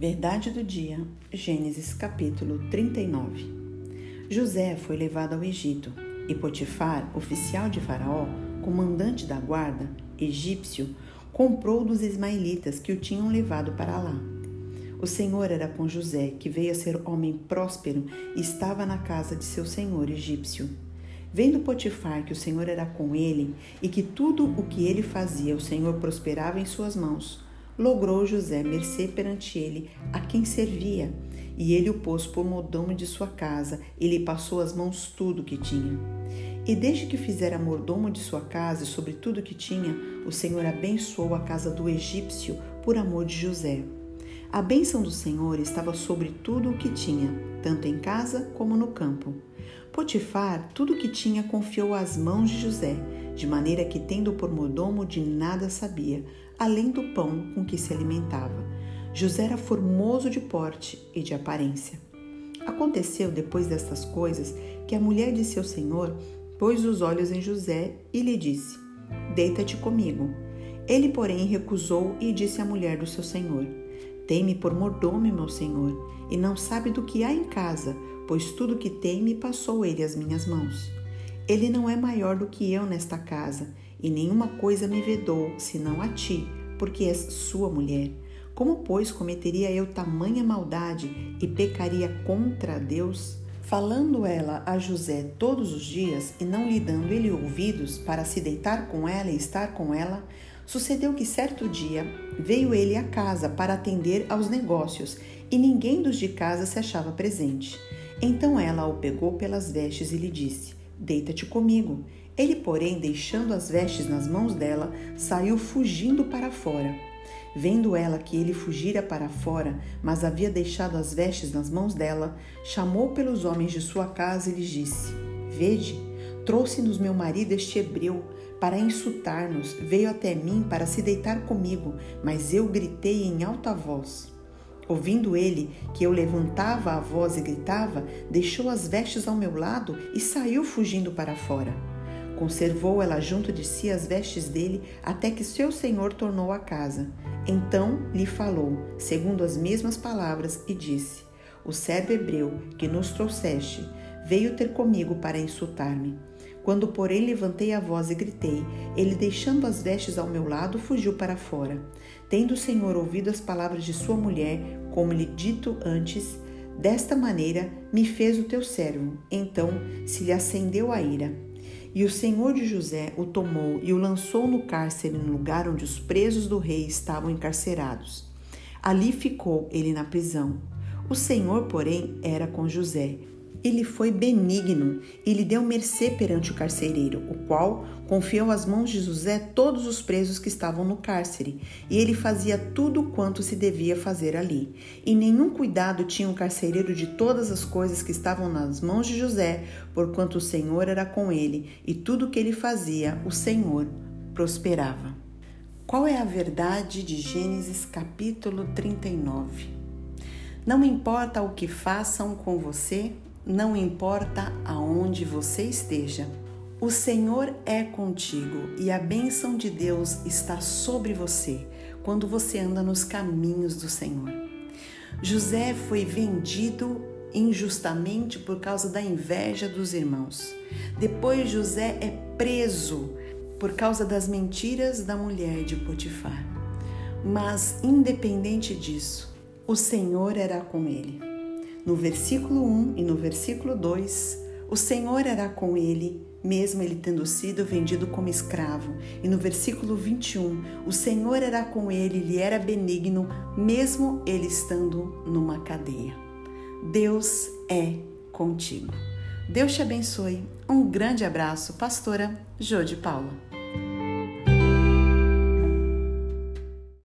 Verdade do dia, Gênesis capítulo 39. José foi levado ao Egito e Potifar, oficial de Faraó, comandante da guarda, egípcio, comprou dos ismaelitas que o tinham levado para lá. O Senhor era com José, que veio a ser homem próspero e estava na casa de seu senhor egípcio. Vendo Potifar que o Senhor era com ele e que tudo o que ele fazia o Senhor prosperava em suas mãos, logrou José mercê perante ele a quem servia, e ele o pôs por mordomo de sua casa, e lhe passou as mãos tudo o que tinha. E desde que fizera mordomo de sua casa e sobre tudo que tinha, o Senhor abençoou a casa do egípcio por amor de José. A bênção do Senhor estava sobre tudo o que tinha, tanto em casa como no campo. Potifar, tudo o que tinha, confiou às mãos de José, de maneira que, tendo por mordomo, de nada sabia, além do pão com que se alimentava. José era formoso de porte e de aparência. Aconteceu depois destas coisas que a mulher de seu senhor pôs os olhos em José e lhe disse: Deita-te comigo. Ele, porém, recusou e disse à mulher do seu senhor: Tem-me por mordomo, meu senhor, e não sabe do que há em casa, pois tudo que tem me passou ele às minhas mãos. Ele não é maior do que eu nesta casa, e nenhuma coisa me vedou, senão a ti, porque és sua mulher. Como, pois, cometeria eu tamanha maldade e pecaria contra Deus? Falando ela a José todos os dias e não lhe dando ele ouvidos para se deitar com ela e estar com ela, sucedeu que certo dia veio ele à casa para atender aos negócios e ninguém dos de casa se achava presente. Então ela o pegou pelas vestes e lhe disse: Deita-te comigo. Ele, porém, deixando as vestes nas mãos dela, saiu fugindo para fora. Vendo ela que ele fugira para fora, mas havia deixado as vestes nas mãos dela, chamou pelos homens de sua casa e lhes disse: Vede, trouxe-nos meu marido este hebreu para insultar-nos, veio até mim para se deitar comigo, mas eu gritei em alta voz. Ouvindo ele que eu levantava a voz e gritava, deixou as vestes ao meu lado e saiu fugindo para fora. Conservou ela junto de si as vestes dele até que seu senhor tornou a casa. Então lhe falou, segundo as mesmas palavras, e disse: O servo hebreu que nos trouxeste veio ter comigo para insultar-me. Quando, porém, levantei a voz e gritei, ele, deixando as vestes ao meu lado, fugiu para fora. Tendo o Senhor ouvido as palavras de sua mulher, como lhe dito antes, desta maneira me fez o teu servo. Então se lhe acendeu a ira. E o senhor de José o tomou e o lançou no cárcere, no lugar onde os presos do rei estavam encarcerados. Ali ficou ele na prisão. O senhor, porém, era com José. Ele foi benigno e lhe deu mercê perante o carcereiro, o qual confiou às mãos de José todos os presos que estavam no cárcere, e ele fazia tudo quanto se devia fazer ali. E nenhum cuidado tinha o carcereiro de todas as coisas que estavam nas mãos de José, porquanto o Senhor era com ele, e tudo que ele fazia, o Senhor prosperava. Qual é a verdade de Gênesis capítulo 39? Não importa o que façam com você, não importa aonde você esteja, o Senhor é contigo e a bênção de Deus está sobre você quando você anda nos caminhos do Senhor. José foi vendido injustamente por causa da inveja dos irmãos. Depois, José é preso por causa das mentiras da mulher de Potifar. Mas, independente disso, o Senhor era com ele. No versículo 1 e no versículo 2, o Senhor era com ele, mesmo ele tendo sido vendido como escravo. E no versículo 21, o Senhor era com ele, lhe era benigno, mesmo ele estando numa cadeia. Deus é contigo. Deus te abençoe. Um grande abraço, pastora Jô de Paula.